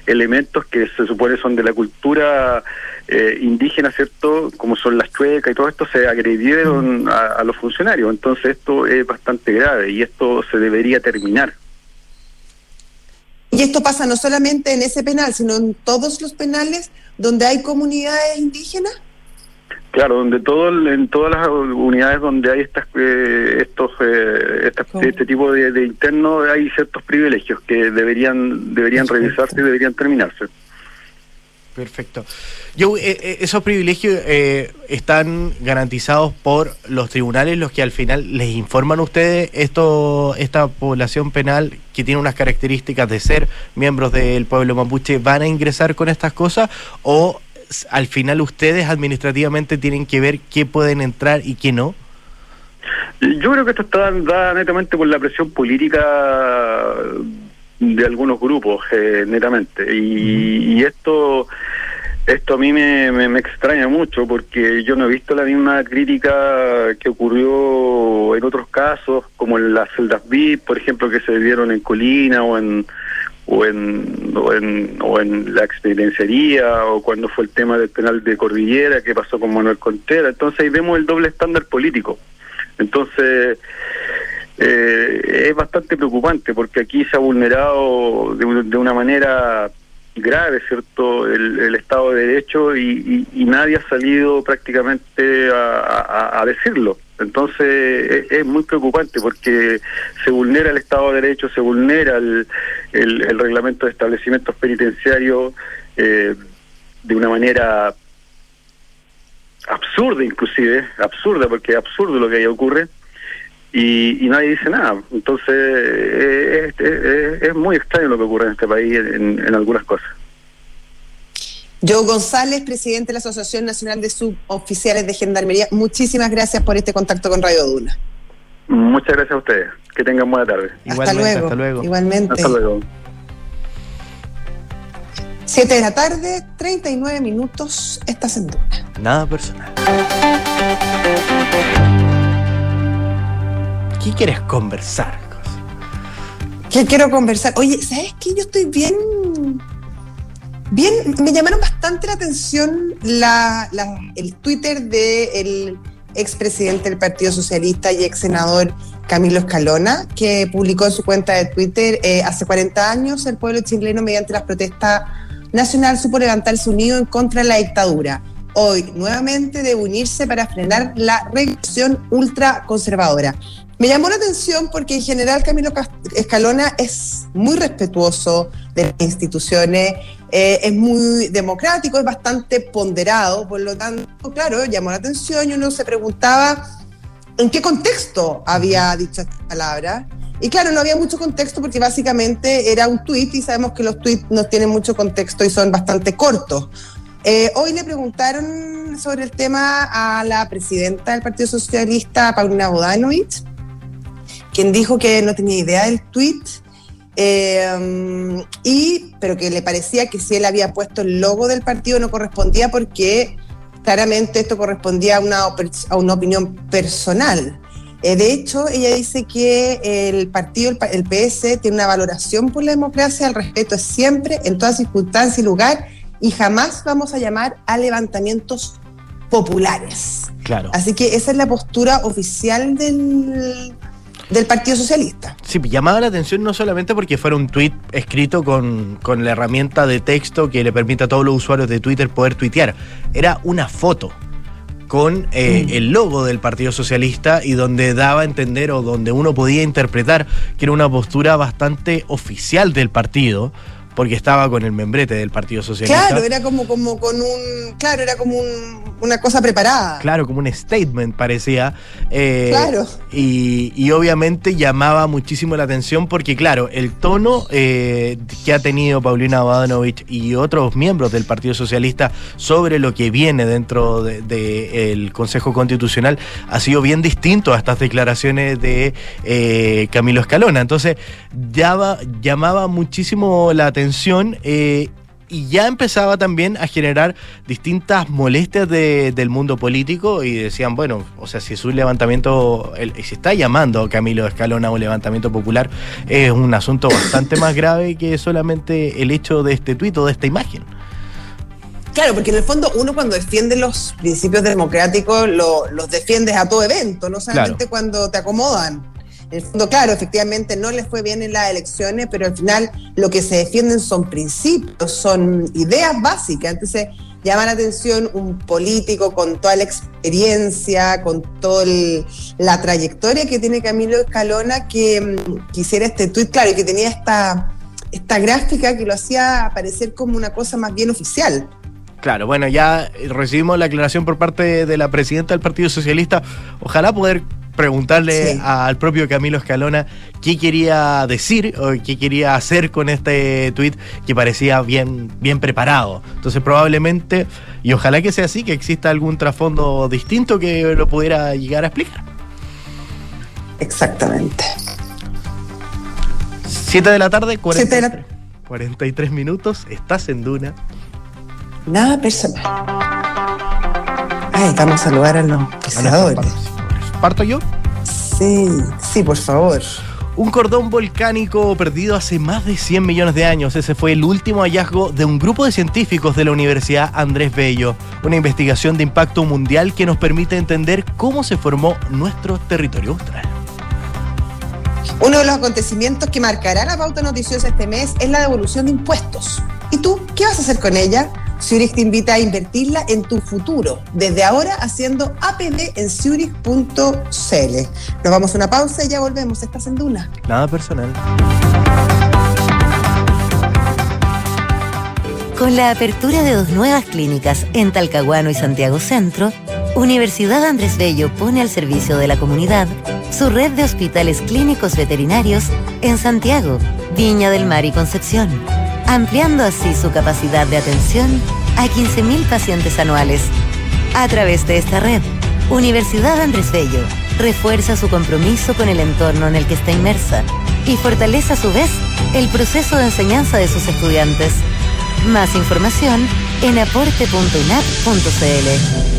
elementos que se supone son de la cultura eh, indígena, ¿cierto? Como son las chuecas y todo esto, se agredieron mm. a, los funcionarios. Entonces esto es bastante grave y esto se debería terminar. Y esto pasa no solamente en ese penal, sino en todos los penales donde hay comunidades indígenas. Claro, donde todo en todas las unidades donde hay estas eh, estos eh, este tipo de, de, internos hay ciertos privilegios que deberían deberían revisarse y deberían terminarse. Perfecto. Yo, eh, esos privilegios están garantizados por los tribunales, los que al final les informan a ustedes esto, esta población penal que tiene unas características de ser miembros del pueblo mapuche, ¿van a ingresar con estas cosas o al final ustedes administrativamente tienen que ver qué pueden entrar y qué no? Yo creo que esto está dado netamente por la presión política de algunos grupos, eh, netamente. Y, esto esto a mí me, me, extraña mucho porque yo no he visto la misma crítica que ocurrió en otros casos, como en las celdas VIP, por ejemplo, que se dieron en Colina o en o en, o en, o en la experienciaría o cuando fue el tema del penal de Cordillera que pasó con Manuel Contera. Entonces ahí vemos el doble estándar político. Entonces eh, es bastante preocupante porque aquí se ha vulnerado de, de una manera grave, ¿cierto?, el, Estado de Derecho y, nadie ha salido prácticamente a, decirlo. Entonces es, muy preocupante porque se vulnera el Estado de Derecho, se vulnera el, el, reglamento de establecimientos penitenciarios eh, de una manera absurda inclusive, absurda porque es absurdo lo que ahí ocurre y, nadie dice nada. Entonces, eh, es, muy extraño lo que ocurre en este país en, algunas cosas. Joe González, presidente de la Asociación Nacional de Suboficiales de Gendarmería, muchísimas gracias por este contacto con Radio Duna. Muchas gracias a ustedes. Que tengan buena tarde. Hasta luego. Hasta luego. Igualmente. Hasta luego. Siete de la tarde, 39 minutos, estás en Duna. Nada personal. ¿Qué quieres conversar? ¿Qué quiero conversar? Oye, ¿sabes qué? Yo estoy bien. Bien, me llamaron bastante la atención la, el Twitter del expresidente del Partido Socialista y ex senador Camilo Escalona, que publicó en su cuenta de Twitter eh, hace 40 años el pueblo chileno mediante las protestas nacional supo levantarse unido en contra de la dictadura hoy nuevamente debe unirse para frenar la regresión ultraconservadora. Me llamó la atención porque en general Camilo Escalona es muy respetuoso de las instituciones, eh, es muy democrático, es bastante ponderado, por lo tanto, claro, llamó la atención y uno se preguntaba en qué contexto había dicho esta palabra. Y claro, no había mucho contexto porque básicamente era un tuit y sabemos que los tuits no tienen mucho contexto y son bastante cortos. Eh, hoy le preguntaron sobre el tema a la presidenta del Partido Socialista, Paulina Bodanovich, quien dijo que no tenía idea del tuit, eh, y, pero que le parecía que si él había puesto el logo del partido no correspondía porque claramente esto correspondía a una, a una opinión personal. Eh, de hecho, ella dice que el partido, el, PS, tiene una valoración por la democracia, el respeto es siempre, en toda circunstancia y lugar, y jamás vamos a llamar a levantamientos populares. Claro. Así que esa es la postura oficial del, del Partido Socialista. Sí, llamaba la atención no solamente porque fuera un tuit escrito con, con, la herramienta de texto que le permite a todos los usuarios de Twitter poder tuitear, era una foto con eh, mm. el logo del Partido Socialista y donde daba a entender o donde uno podía interpretar que era una postura bastante oficial del partido porque estaba con el membrete del Partido Socialista. Claro, era como, como con un. Claro, era como una cosa preparada. Claro, como un statement parecía. Eh, claro. Y, obviamente llamaba muchísimo la atención porque, claro, el tono eh, que ha tenido Paulina Bodanovich y otros miembros del Partido Socialista sobre lo que viene dentro del de, Consejo Constitucional ha sido bien distinto a estas declaraciones de eh, Camilo Escalona. Entonces, llamaba muchísimo la atención eh, y ya empezaba también a generar distintas molestias del mundo político y decían, bueno, o sea, si es un levantamiento, si está llamando a Camilo Escalona un levantamiento popular, es un asunto bastante más grave que solamente el hecho de este tuit o de esta imagen. Claro, porque en el fondo uno cuando defiende los principios democráticos los defiendes a todo evento, no solamente cuando te acomodan. En el fondo, claro, efectivamente no les fue bien en las elecciones, pero al final lo que se defienden son principios, son ideas básicas. Entonces, llama la atención un político con toda la experiencia, con toda la trayectoria que tiene Camilo Escalona, que, mm, quisiera este tuit, claro, y que tenía esta, esta gráfica que lo hacía parecer como una cosa más bien oficial. Claro, bueno, ya recibimos la aclaración por parte de la presidenta del Partido Socialista. Ojalá poder preguntarle al propio Camilo Escalona qué quería decir o qué quería hacer con este tuit que parecía bien, bien preparado. Entonces probablemente, y ojalá que sea así, que exista algún trasfondo distinto que lo pudiera llegar a explicar. Exactamente. 7 de la tarde, 43, minutos, estás en Duna. Nada personal. Ay, vamos a saludar a los pesadores. ¿Parto yo? Sí, sí, por favor. Un cordón volcánico perdido hace más de 100 millones de años. Ese fue el último hallazgo de un grupo de científicos de la Universidad Andrés Bello. Una investigación de impacto mundial que nos permite entender cómo se formó nuestro territorio austral. Uno de los acontecimientos que marcará la pauta noticiosa este mes es la devolución de impuestos. ¿Y tú qué vas a hacer con ella? Zurich te invita a invertirla en tu futuro, desde ahora haciendo APB en zurich.cl. Nos vamos a una pausa y ya volvemos. Estás en Duna. Nada personal. Con la apertura de dos nuevas clínicas en Talcahuano y Santiago Centro, Universidad Andrés Bello pone al servicio de la comunidad su red de hospitales clínicos veterinarios en Santiago, Viña del Mar y Concepción ampliando así su capacidad de atención a 15.000 pacientes anuales. A través de esta red, Universidad Andrés Bello refuerza su compromiso con el entorno en el que está inmersa y fortalece a su vez el proceso de enseñanza de sus estudiantes. Más información en aporte.inap.cl.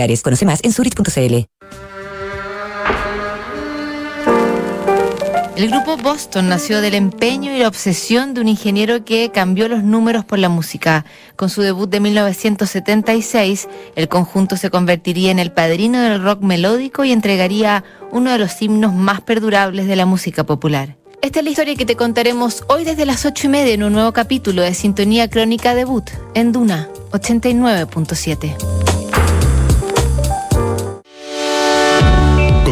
Conoce más en zurich.cl. El grupo Boston nació del empeño y la obsesión de un ingeniero que cambió los números por la música. Con su debut de 1976, el conjunto se convertiría en el padrino del rock melódico y entregaría uno de los himnos más perdurables de la música popular. Esta es la historia que te contaremos hoy desde las ocho y media en un nuevo capítulo de Sintonía Crónica Debut en Duna 89.7.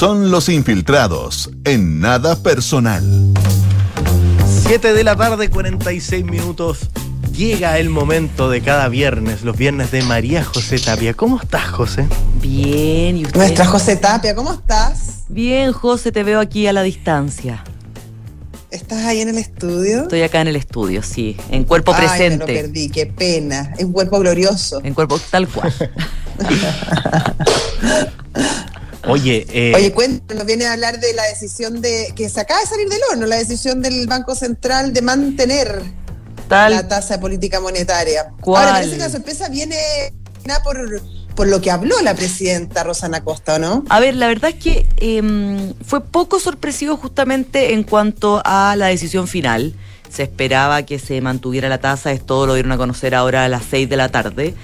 Son los infiltrados en nada personal. 7 de la tarde, 46 minutos. Llega el momento de cada viernes, los viernes de María José Tapia. ¿Cómo estás, José? Bien, ¿y usted? Nuestra José Tapia, ¿cómo estás? Bien, José, te veo aquí a la distancia. ¿Estás ahí en el estudio? Estoy acá en el estudio, sí, en cuerpo Ay, presente. Me lo perdí, qué pena. Es un cuerpo glorioso. En cuerpo tal cual. Oye, eh, Oye, cuéntanos, viene a hablar de la decisión de que se acaba de salir del horno, la decisión del Banco Central de mantener Tal la tasa de política monetaria. ¿Cuál? Ahora, parece que la sorpresa viene por, por lo que habló la presidenta Rosana Costa, ¿o ¿no? A ver, la verdad es que eh, fue poco sorpresivo justamente en cuanto a la decisión final. Se esperaba que se mantuviera la tasa, esto lo dieron a conocer ahora a las 6 de la tarde,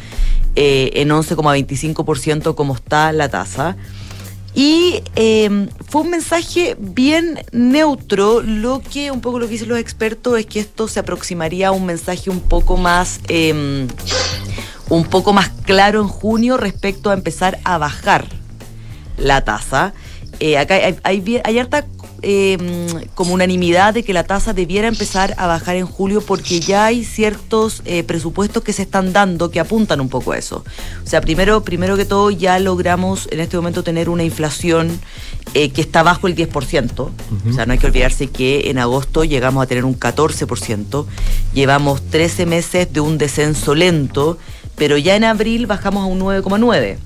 eh, en 11,25% como está la tasa. Y eh, fue un mensaje bien neutro, lo que un poco lo que dicen los expertos es que esto se aproximaría a un mensaje un poco más, eh, un poco más claro en junio respecto a empezar a bajar la tasa. Eh, acá hay, hay, hay harta eh, como unanimidad de que la tasa debiera empezar a bajar en julio porque ya hay ciertos eh, presupuestos que se están dando que apuntan un poco a eso. O sea, primero, primero que todo ya logramos en este momento tener una inflación eh, que está bajo el 10%. O sea, no hay que olvidarse que en agosto llegamos a tener un 14%. Llevamos 13 meses de un descenso lento, pero ya en abril bajamos a un 9,9%.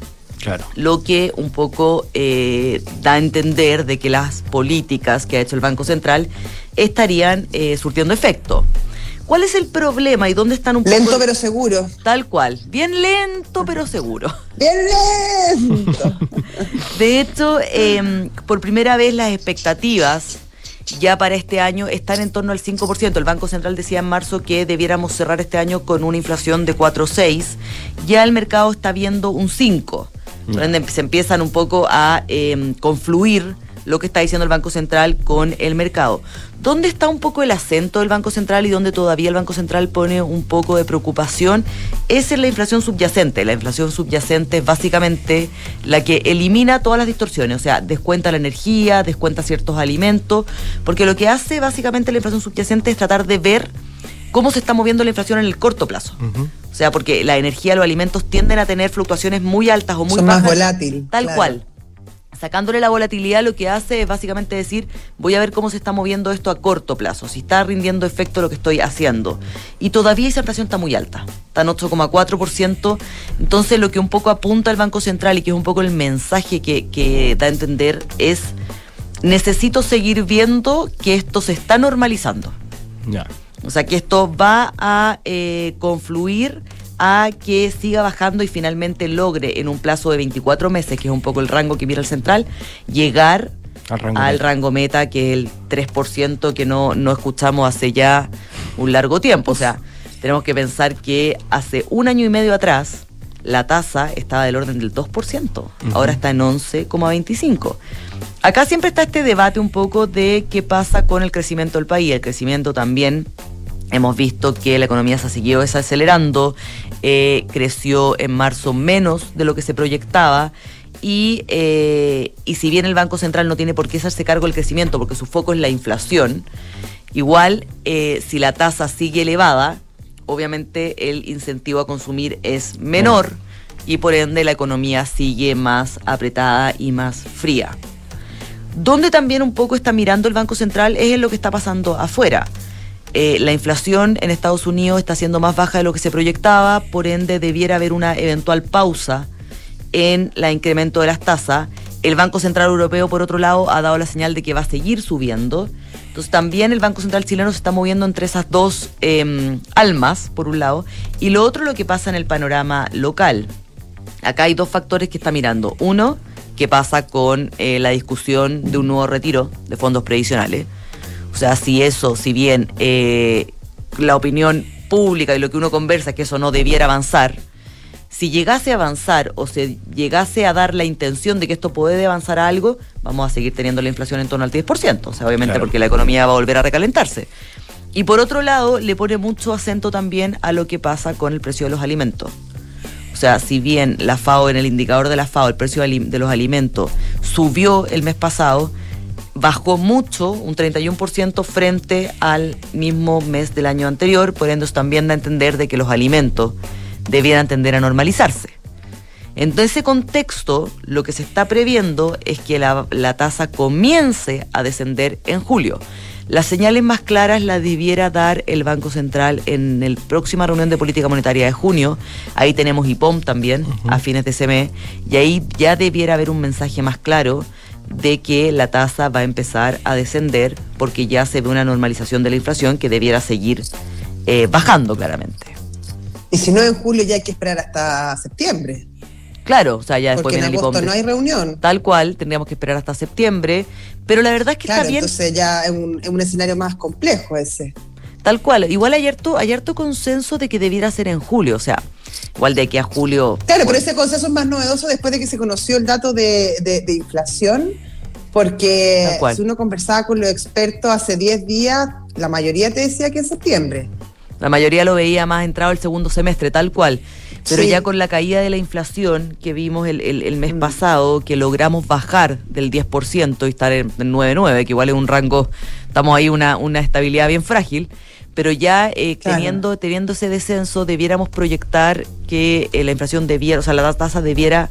Claro. Lo que un poco eh, da a entender de que las políticas que ha hecho el Banco Central estarían eh, surtiendo efecto. ¿Cuál es el problema y dónde están un poco? Lento pero seguro. Tal cual. Bien lento pero seguro. Bien lento. De hecho, eh, por primera vez las expectativas ya para este año están en torno al 5%. El Banco Central decía en marzo que debiéramos cerrar este año con una inflación de 4,6. Ya el mercado está viendo un 5. Se empiezan un poco a eh, confluir lo que está diciendo el Banco Central con el mercado. ¿Dónde está un poco el acento del Banco Central y dónde todavía el Banco Central pone un poco de preocupación? Es en la inflación subyacente. La inflación subyacente es básicamente la que elimina todas las distorsiones, o sea, descuenta la energía, descuenta ciertos alimentos, porque lo que hace básicamente la inflación subyacente es tratar de ver cómo se está moviendo la inflación en el corto plazo. O sea, porque la energía, los alimentos tienden a tener fluctuaciones muy altas o muy Son bajas. más volátil. Tal claro. cual. Sacándole la volatilidad lo que hace es básicamente decir, voy a ver cómo se está moviendo esto a corto plazo, si está rindiendo efecto lo que estoy haciendo. Y todavía esa inflación está muy alta, está en 8,4%. Entonces lo que un poco apunta el Banco Central y que es un poco el mensaje que, que da a entender es, necesito seguir viendo que esto se está normalizando. Ya. O sea, que esto va a eh, confluir a que siga bajando y finalmente logre en un plazo de 24 meses, que es un poco el rango que mira el central, llegar Al rango al meta. rango meta, que es el 3% que no, no escuchamos hace ya un largo tiempo. O sea, tenemos que pensar que hace un año y medio atrás la tasa estaba del orden del 2%, ahora está en 11,25%. Acá siempre está este debate un poco de qué pasa con el crecimiento del país. El crecimiento también Hemos visto que la economía se ha seguido desacelerando, eh, creció en marzo menos de lo que se proyectaba y, eh, y si bien el Banco Central no tiene por qué hacerse cargo del crecimiento porque su foco es la inflación, igual eh, si la tasa sigue elevada, obviamente el incentivo a consumir es menor y por ende la economía sigue más apretada y más fría. Donde también un poco está mirando el Banco Central es en lo que está pasando afuera. Eh, la inflación en Estados Unidos está siendo más baja de lo que se proyectaba, por ende debiera haber una eventual pausa en el incremento de las tasas. El Banco Central Europeo, por otro lado, ha dado la señal de que va a seguir subiendo. Entonces también el Banco Central chileno se está moviendo entre esas dos eh, almas, por un lado, y lo otro lo que pasa en el panorama local. Acá hay dos factores que está mirando. Uno, qué pasa con eh, la discusión de un nuevo retiro de fondos previsionales. O sea, si eso, si bien eh, la opinión pública y lo que uno conversa es que eso no debiera avanzar, si llegase a avanzar o se llegase a dar la intención de que esto puede avanzar a algo, vamos a seguir teniendo la inflación en torno al 10%. O sea, obviamente Claro. porque la economía va a volver a recalentarse. Y por otro lado, le pone mucho acento también a lo que pasa con el precio de los alimentos. O sea, si bien la FAO, en el indicador de la FAO, el precio de los alimentos subió el mes pasado, bajó mucho, un 31% frente al mismo mes del año anterior, por ende también da a entender de que los alimentos debieran tender a normalizarse. En ese contexto, lo que se está previendo es que la, la tasa comience a descender en julio. Las señales más claras las debiera dar el Banco Central en la próxima reunión de política monetaria de junio. Ahí tenemos IPOM también a fines de ese mes. Y ahí ya debiera haber un mensaje más claro de que la tasa va a empezar a descender porque ya se ve una normalización de la inflación que debiera seguir eh, bajando claramente. Y si no en julio ya hay que esperar hasta septiembre. Claro, o sea, ya después Porque en viene el agosto IPOM. no hay reunión. Tal cual, tendríamos que esperar hasta septiembre, pero la verdad es que Claro, está bien. entonces ya es un, es un escenario más complejo ese. Tal cual, igual hay harto, hay harto consenso de que debiera ser en julio, o sea, igual de aquí a julio. Claro, pero ese consenso es más novedoso después de que se conoció el dato de, de- de inflación, porque si uno conversaba con los expertos hace 10 días, la mayoría te decía que en septiembre. La mayoría lo veía más entrado el segundo semestre, tal cual. Pero Sí. ya con la caída de la inflación que vimos el, el- el Mm. mes pasado, que logramos bajar del 10% y estar en, en 9,9, que igual es un rango, estamos ahí una, una estabilidad bien frágil, pero ya eh, Claro. teniendo, teniendo ese descenso, debiéramos proyectar que eh, la inflación debiera, o sea, la tasa debiera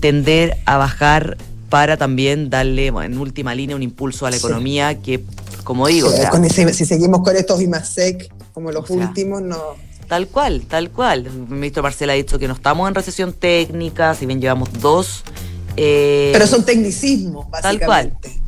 tender a bajar para también darle, en última línea, un impulso a la Sí. economía que, como digo, o Sí, sea, con ese- si seguimos con estos IMASEC como los sea, últimos, no. Tal cual, tal cual. El ministro Marcela ha dicho que no estamos en recesión técnica, si bien llevamos dos. eh, Pero son tecnicismos, Tal cual, básicamente.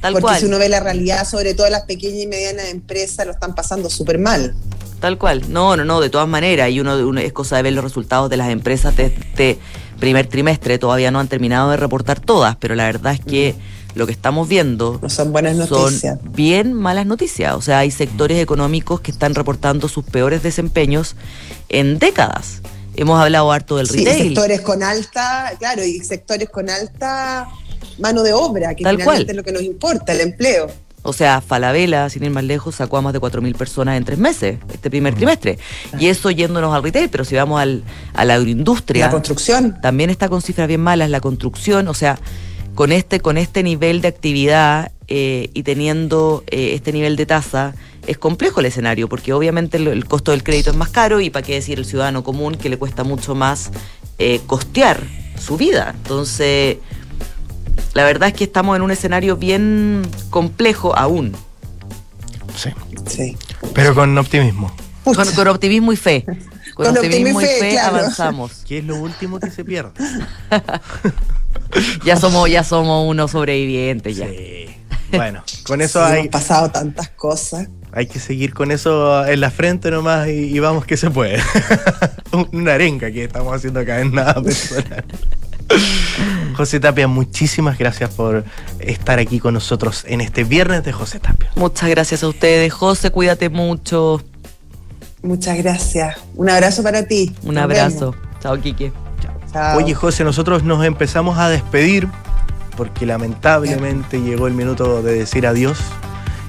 Tal Porque cual, si uno ve la realidad, sobre todo las pequeñas y medianas empresas, lo están pasando súper mal. tal cual. No, no, no, de todas maneras. Y uno, uno- es cosa de ver los resultados de las empresas de este primer trimestre. Todavía no han terminado de reportar todas, pero la verdad es que lo que estamos viendo No son buenas noticias. son bien malas noticias. O sea, hay sectores económicos que están reportando sus peores desempeños en décadas. Hemos hablado harto del Sí, retail. sectores con alta, claro, y sectores con alta mano de obra, que Tal finalmente cual. es lo que nos importa, el empleo. O sea, Falabella, sin ir más lejos, sacó a más de 4.000 personas en tres meses, este primer trimestre. Y eso yéndonos al retail, pero si vamos al, a la agroindustria, La construcción. también está con cifras bien malas, la construcción, o sea, con este, con este nivel de actividad eh, y teniendo eh, este nivel de tasa, es complejo el escenario, porque obviamente el, el costo del crédito es más caro y para qué decir el ciudadano común que le cuesta mucho más eh, costear su vida. Entonces, la verdad es que estamos en un escenario bien complejo aún. Sí. Sí. Pero con optimismo. Con, con optimismo y fe. Con, Con optimismo, optimismo y y fe, claro. avanzamos. Que es lo último que se pierde. Ya somos, ya somos unos sobrevivientes ya. Sí. Bueno, con eso Sí, hay, hemos pasado tantas cosas. hay que seguir con eso en la frente nomás y, y vamos que se puede. Una arenga que estamos haciendo acá en nada personal. José Tapia, muchísimas gracias por estar aquí con nosotros en este viernes de José Tapia. Muchas gracias a ustedes. José, cuídate mucho. Muchas gracias. Un abrazo para ti. Un Nos abrazo. vemos. Chao, Quique. Chao. Oye, José, nosotros nos empezamos a despedir porque lamentablemente llegó el minuto de decir adiós.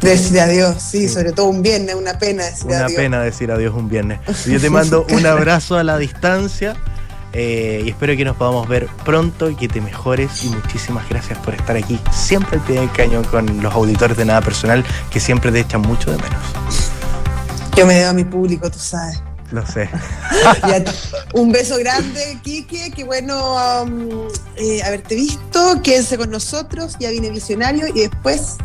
Decir adiós, sí, sobre todo un viernes, una pena decir Una adiós. pena decir adiós un viernes. Yo te mando un abrazo a la distancia eh, y espero que nos podamos ver pronto y que te mejores. Y muchísimas gracias por estar aquí, siempre al pie del cañón con los auditores de Nada Personal que siempre te echan mucho de menos. Yo me debo a mi público, tú sabes. Lo sé. Un beso grande, Quique. Qué bueno um, eh, haberte visto. Quédense con nosotros. Ya viene Visionario y después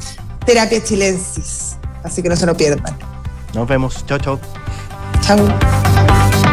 Terapia Chilensis. Así que no se lo pierdan. Nos vemos. Chao, chao. Chao.